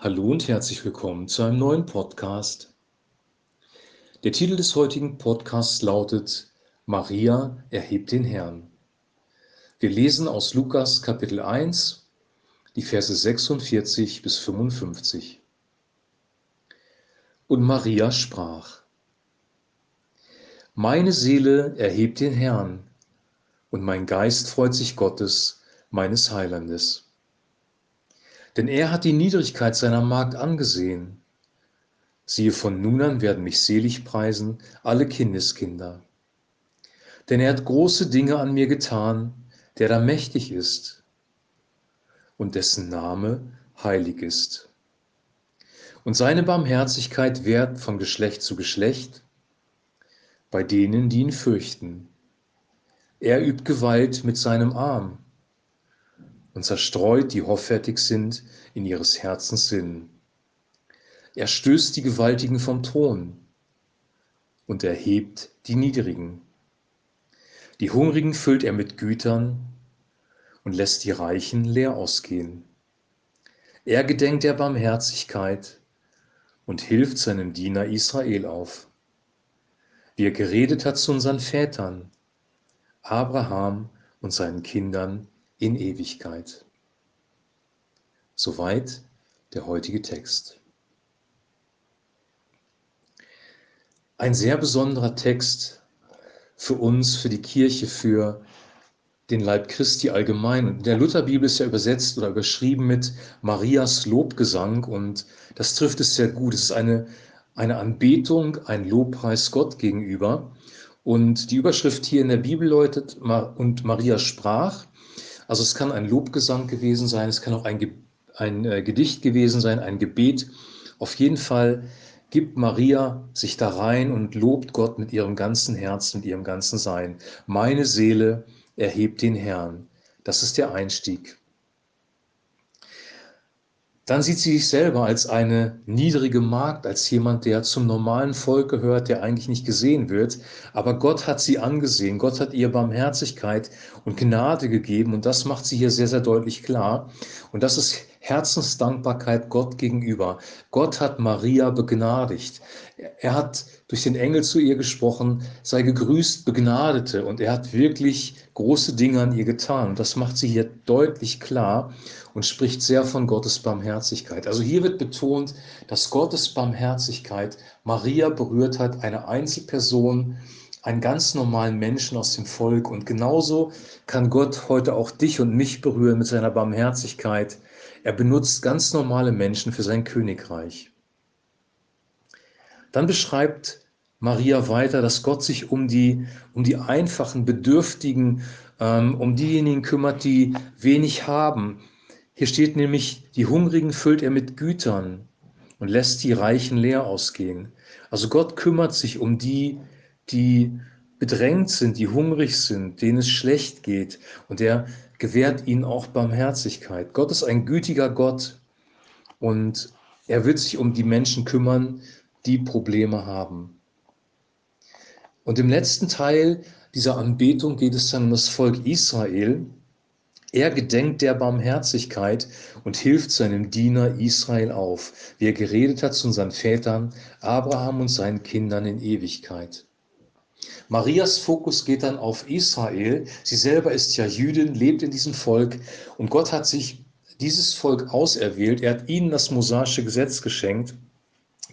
Hallo und herzlich willkommen zu einem neuen Podcast. Der Titel des heutigen Podcasts lautet Maria erhebt den Herrn. Wir lesen aus Lukas Kapitel 1, die Verse 46 bis 55. Und Maria sprach, Meine Seele erhebt den Herrn, und mein Geist freut sich Gottes, meines Heilandes denn er hat die Niedrigkeit seiner Magd angesehen. Siehe, von nun an werden mich selig preisen alle Kindeskinder. Denn er hat große Dinge an mir getan, der da mächtig ist und dessen Name heilig ist. Und seine Barmherzigkeit währt von Geschlecht zu Geschlecht bei denen, die ihn fürchten. Er übt Gewalt mit seinem Arm und zerstreut, die hoffärtig sind in ihres Herzens Sinn. Er stößt die Gewaltigen vom Thron und erhebt die Niedrigen. Die Hungrigen füllt er mit Gütern und lässt die Reichen leer ausgehen. Er gedenkt der Barmherzigkeit und hilft seinem Diener Israel auf. Wie er geredet hat zu unseren Vätern, Abraham und seinen Kindern in Ewigkeit. Soweit der heutige Text. Ein sehr besonderer Text für uns, für die Kirche, für den Leib Christi allgemein. Und in der Lutherbibel ist ja übersetzt oder überschrieben mit Marias Lobgesang und das trifft es sehr gut. Es ist eine, eine Anbetung, ein Lobpreis Gott gegenüber. Und die Überschrift hier in der Bibel läutet, und Maria sprach, also es kann ein Lobgesang gewesen sein, es kann auch ein, ein äh, Gedicht gewesen sein, ein Gebet. Auf jeden Fall gibt Maria sich da rein und lobt Gott mit ihrem ganzen Herzen, mit ihrem ganzen Sein. Meine Seele erhebt den Herrn. Das ist der Einstieg. Dann sieht sie sich selber als eine niedrige Magd, als jemand, der zum normalen Volk gehört, der eigentlich nicht gesehen wird. Aber Gott hat sie angesehen. Gott hat ihr Barmherzigkeit und Gnade gegeben. Und das macht sie hier sehr, sehr deutlich klar. Und das ist Herzensdankbarkeit Gott gegenüber. Gott hat Maria begnadigt. Er hat durch den Engel zu ihr gesprochen, sei gegrüßt, Begnadete. Und er hat wirklich große Dinge an ihr getan. Das macht sie hier deutlich klar und spricht sehr von Gottes Barmherzigkeit. Also hier wird betont, dass Gottes Barmherzigkeit Maria berührt hat, eine Einzelperson, einen ganz normalen Menschen aus dem Volk. Und genauso kann Gott heute auch dich und mich berühren mit seiner Barmherzigkeit. Er benutzt ganz normale Menschen für sein Königreich. Dann beschreibt Maria weiter, dass Gott sich um die, um die einfachen, bedürftigen, ähm, um diejenigen kümmert, die wenig haben. Hier steht nämlich, die Hungrigen füllt er mit Gütern und lässt die Reichen leer ausgehen. Also Gott kümmert sich um die, die bedrängt sind, die hungrig sind, denen es schlecht geht. Und er gewährt ihnen auch Barmherzigkeit. Gott ist ein gütiger Gott und er wird sich um die Menschen kümmern, die Probleme haben. Und im letzten Teil dieser Anbetung geht es dann um das Volk Israel. Er gedenkt der Barmherzigkeit und hilft seinem Diener Israel auf, wie er geredet hat zu unseren Vätern, Abraham und seinen Kindern in Ewigkeit. Marias Fokus geht dann auf Israel. Sie selber ist ja Jüdin, lebt in diesem Volk und Gott hat sich dieses Volk auserwählt. Er hat ihnen das mosaische Gesetz geschenkt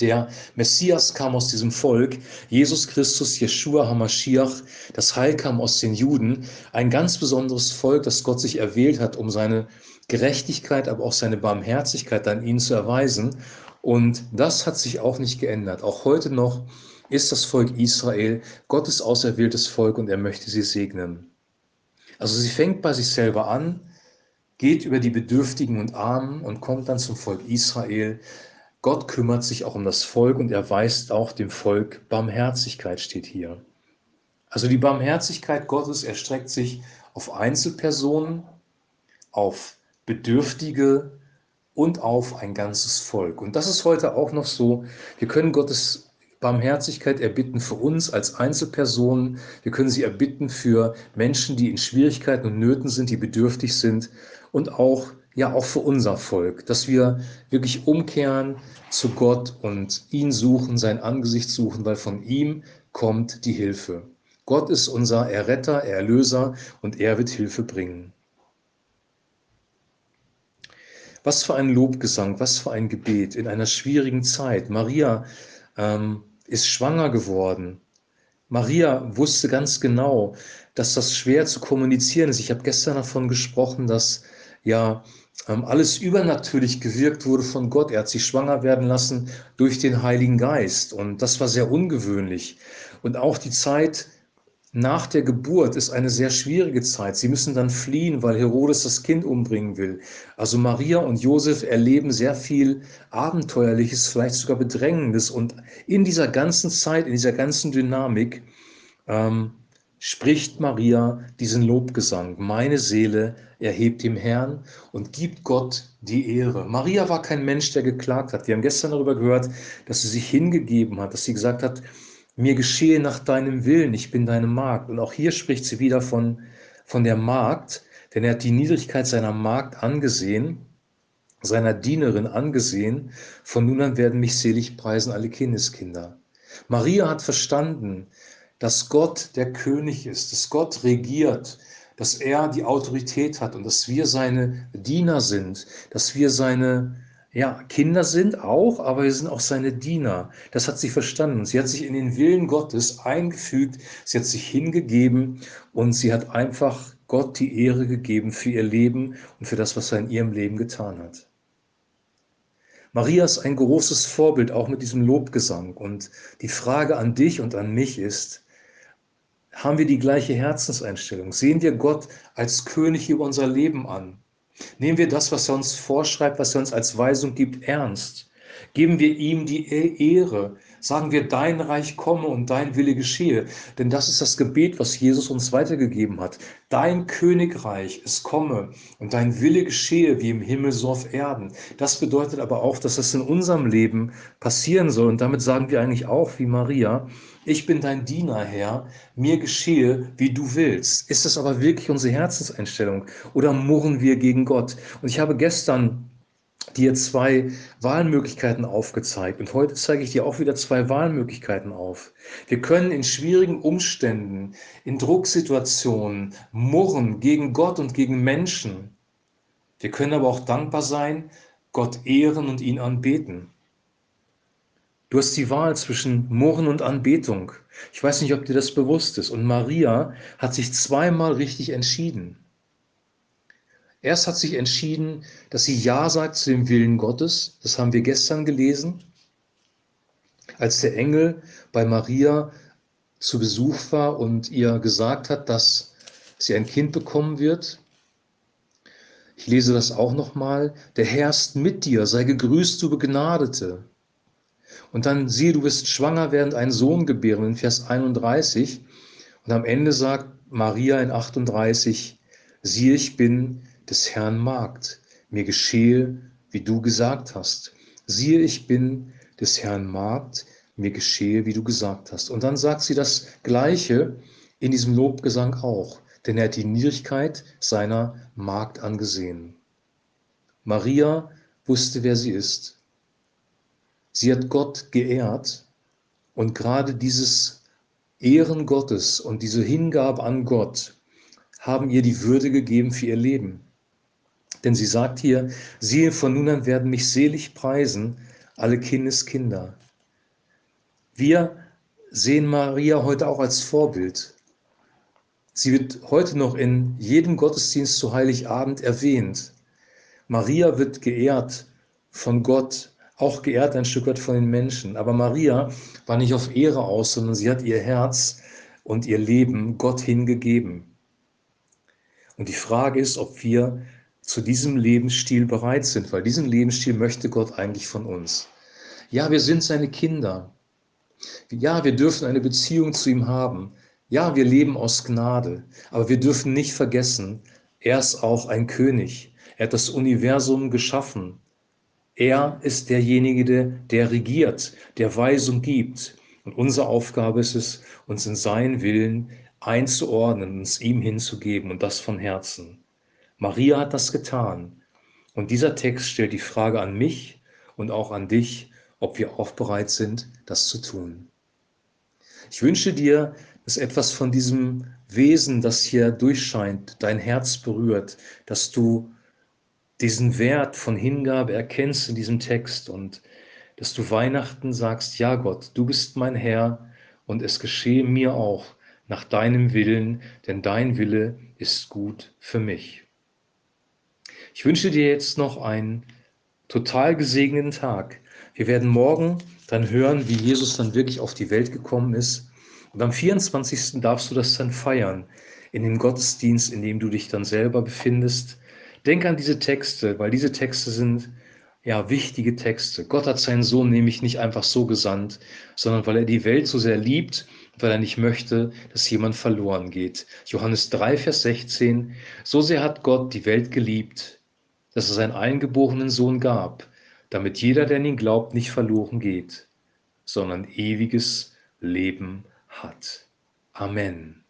der Messias kam aus diesem Volk, Jesus Christus, Jeshua Hamashiach, das Heil kam aus den Juden, ein ganz besonderes Volk, das Gott sich erwählt hat, um seine Gerechtigkeit, aber auch seine Barmherzigkeit an ihnen zu erweisen. Und das hat sich auch nicht geändert. Auch heute noch ist das Volk Israel Gottes auserwähltes Volk und er möchte sie segnen. Also sie fängt bei sich selber an, geht über die Bedürftigen und Armen und kommt dann zum Volk Israel, Gott kümmert sich auch um das Volk und er weist auch dem Volk Barmherzigkeit, steht hier. Also die Barmherzigkeit Gottes erstreckt sich auf Einzelpersonen, auf Bedürftige und auf ein ganzes Volk. Und das ist heute auch noch so. Wir können Gottes Barmherzigkeit erbitten für uns als Einzelpersonen. Wir können sie erbitten für Menschen, die in Schwierigkeiten und Nöten sind, die bedürftig sind und auch ja auch für unser Volk, dass wir wirklich umkehren zu Gott und ihn suchen, sein Angesicht suchen, weil von ihm kommt die Hilfe. Gott ist unser Erretter, Erlöser und er wird Hilfe bringen. Was für ein Lobgesang, was für ein Gebet in einer schwierigen Zeit. Maria ähm, ist schwanger geworden. Maria wusste ganz genau, dass das schwer zu kommunizieren ist. Ich habe gestern davon gesprochen, dass ja ähm, alles übernatürlich gewirkt wurde von Gott. Er hat sich schwanger werden lassen durch den Heiligen Geist. Und das war sehr ungewöhnlich. Und auch die Zeit nach der Geburt ist eine sehr schwierige Zeit. Sie müssen dann fliehen, weil Herodes das Kind umbringen will. Also Maria und Josef erleben sehr viel Abenteuerliches, vielleicht sogar Bedrängendes. Und in dieser ganzen Zeit, in dieser ganzen Dynamik ähm, spricht Maria diesen Lobgesang. Meine Seele erhebt dem Herrn und gibt Gott die Ehre. Maria war kein Mensch, der geklagt hat. Wir haben gestern darüber gehört, dass sie sich hingegeben hat, dass sie gesagt hat, mir geschehe nach deinem Willen, ich bin deine Magd. Und auch hier spricht sie wieder von, von der Magd, denn er hat die Niedrigkeit seiner Magd angesehen, seiner Dienerin angesehen. Von nun an werden mich selig preisen alle Kindeskinder. Maria hat verstanden, dass Gott der König ist, dass Gott regiert, dass er die Autorität hat und dass wir seine Diener sind, dass wir seine ja, Kinder sind auch, aber wir sind auch seine Diener. Das hat sie verstanden. Sie hat sich in den Willen Gottes eingefügt, sie hat sich hingegeben und sie hat einfach Gott die Ehre gegeben für ihr Leben und für das, was er in ihrem Leben getan hat. Maria ist ein großes Vorbild, auch mit diesem Lobgesang. Und die Frage an dich und an mich ist, haben wir die gleiche Herzenseinstellung? Sehen wir Gott als König über unser Leben an? Nehmen wir das, was er uns vorschreibt, was er uns als Weisung gibt, ernst. Geben wir ihm die e- Ehre. Sagen wir, dein Reich komme und dein Wille geschehe. Denn das ist das Gebet, was Jesus uns weitergegeben hat. Dein Königreich, es komme und dein Wille geschehe wie im Himmel so auf Erden. Das bedeutet aber auch, dass das in unserem Leben passieren soll. Und damit sagen wir eigentlich auch, wie Maria, ich bin dein Diener, Herr, mir geschehe, wie du willst. Ist das aber wirklich unsere Herzenseinstellung oder murren wir gegen Gott? Und ich habe gestern dir zwei Wahlmöglichkeiten aufgezeigt und heute zeige ich dir auch wieder zwei Wahlmöglichkeiten auf. Wir können in schwierigen Umständen, in Drucksituationen murren gegen Gott und gegen Menschen. Wir können aber auch dankbar sein, Gott ehren und ihn anbeten. Du hast die Wahl zwischen Murren und Anbetung. Ich weiß nicht, ob dir das bewusst ist. Und Maria hat sich zweimal richtig entschieden. Erst hat sich entschieden, dass sie Ja sagt zu dem Willen Gottes. Das haben wir gestern gelesen. Als der Engel bei Maria zu Besuch war und ihr gesagt hat, dass sie ein Kind bekommen wird. Ich lese das auch nochmal. Der Herr ist mit dir, sei gegrüßt, du Begnadete. Und dann siehe, du wirst schwanger werden, einen Sohn gebären, in Vers 31. Und am Ende sagt Maria in 38, siehe, ich bin des Herrn Magd, mir geschehe, wie du gesagt hast. Siehe, ich bin des Herrn Magd, mir geschehe, wie du gesagt hast. Und dann sagt sie das Gleiche in diesem Lobgesang auch, denn er hat die Niedrigkeit seiner Magd angesehen. Maria wusste, wer sie ist. Sie hat Gott geehrt und gerade dieses Ehren Gottes und diese Hingabe an Gott haben ihr die Würde gegeben für ihr Leben. Denn sie sagt hier, siehe, von nun an werden mich selig preisen alle Kindeskinder. Wir sehen Maria heute auch als Vorbild. Sie wird heute noch in jedem Gottesdienst zu Heiligabend erwähnt. Maria wird geehrt von Gott, auch geehrt ein Stück weit von den Menschen. Aber Maria war nicht auf Ehre aus, sondern sie hat ihr Herz und ihr Leben Gott hingegeben. Und die Frage ist, ob wir zu diesem Lebensstil bereit sind, weil diesen Lebensstil möchte Gott eigentlich von uns. Ja, wir sind seine Kinder. Ja, wir dürfen eine Beziehung zu ihm haben. Ja, wir leben aus Gnade. Aber wir dürfen nicht vergessen, er ist auch ein König. Er hat das Universum geschaffen. Er ist derjenige, der regiert, der Weisung gibt. Und unsere Aufgabe ist es, uns in seinen Willen einzuordnen, uns ihm hinzugeben und das von Herzen. Maria hat das getan. Und dieser Text stellt die Frage an mich und auch an dich, ob wir auch bereit sind, das zu tun. Ich wünsche dir, dass etwas von diesem Wesen, das hier durchscheint, dein Herz berührt, dass du diesen Wert von Hingabe erkennst in diesem Text und dass du Weihnachten sagst, ja Gott, du bist mein Herr und es geschehe mir auch nach deinem Willen, denn dein Wille ist gut für mich. Ich wünsche dir jetzt noch einen total gesegneten Tag. Wir werden morgen dann hören, wie Jesus dann wirklich auf die Welt gekommen ist. Und am 24. darfst du das dann feiern, in dem Gottesdienst, in dem du dich dann selber befindest. Denk an diese Texte, weil diese Texte sind ja wichtige Texte. Gott hat seinen Sohn nämlich nicht einfach so gesandt, sondern weil er die Welt so sehr liebt, weil er nicht möchte, dass jemand verloren geht. Johannes 3, Vers 16. So sehr hat Gott die Welt geliebt, dass er seinen eingeborenen Sohn gab, damit jeder, der an ihn glaubt, nicht verloren geht, sondern ewiges Leben hat. Amen.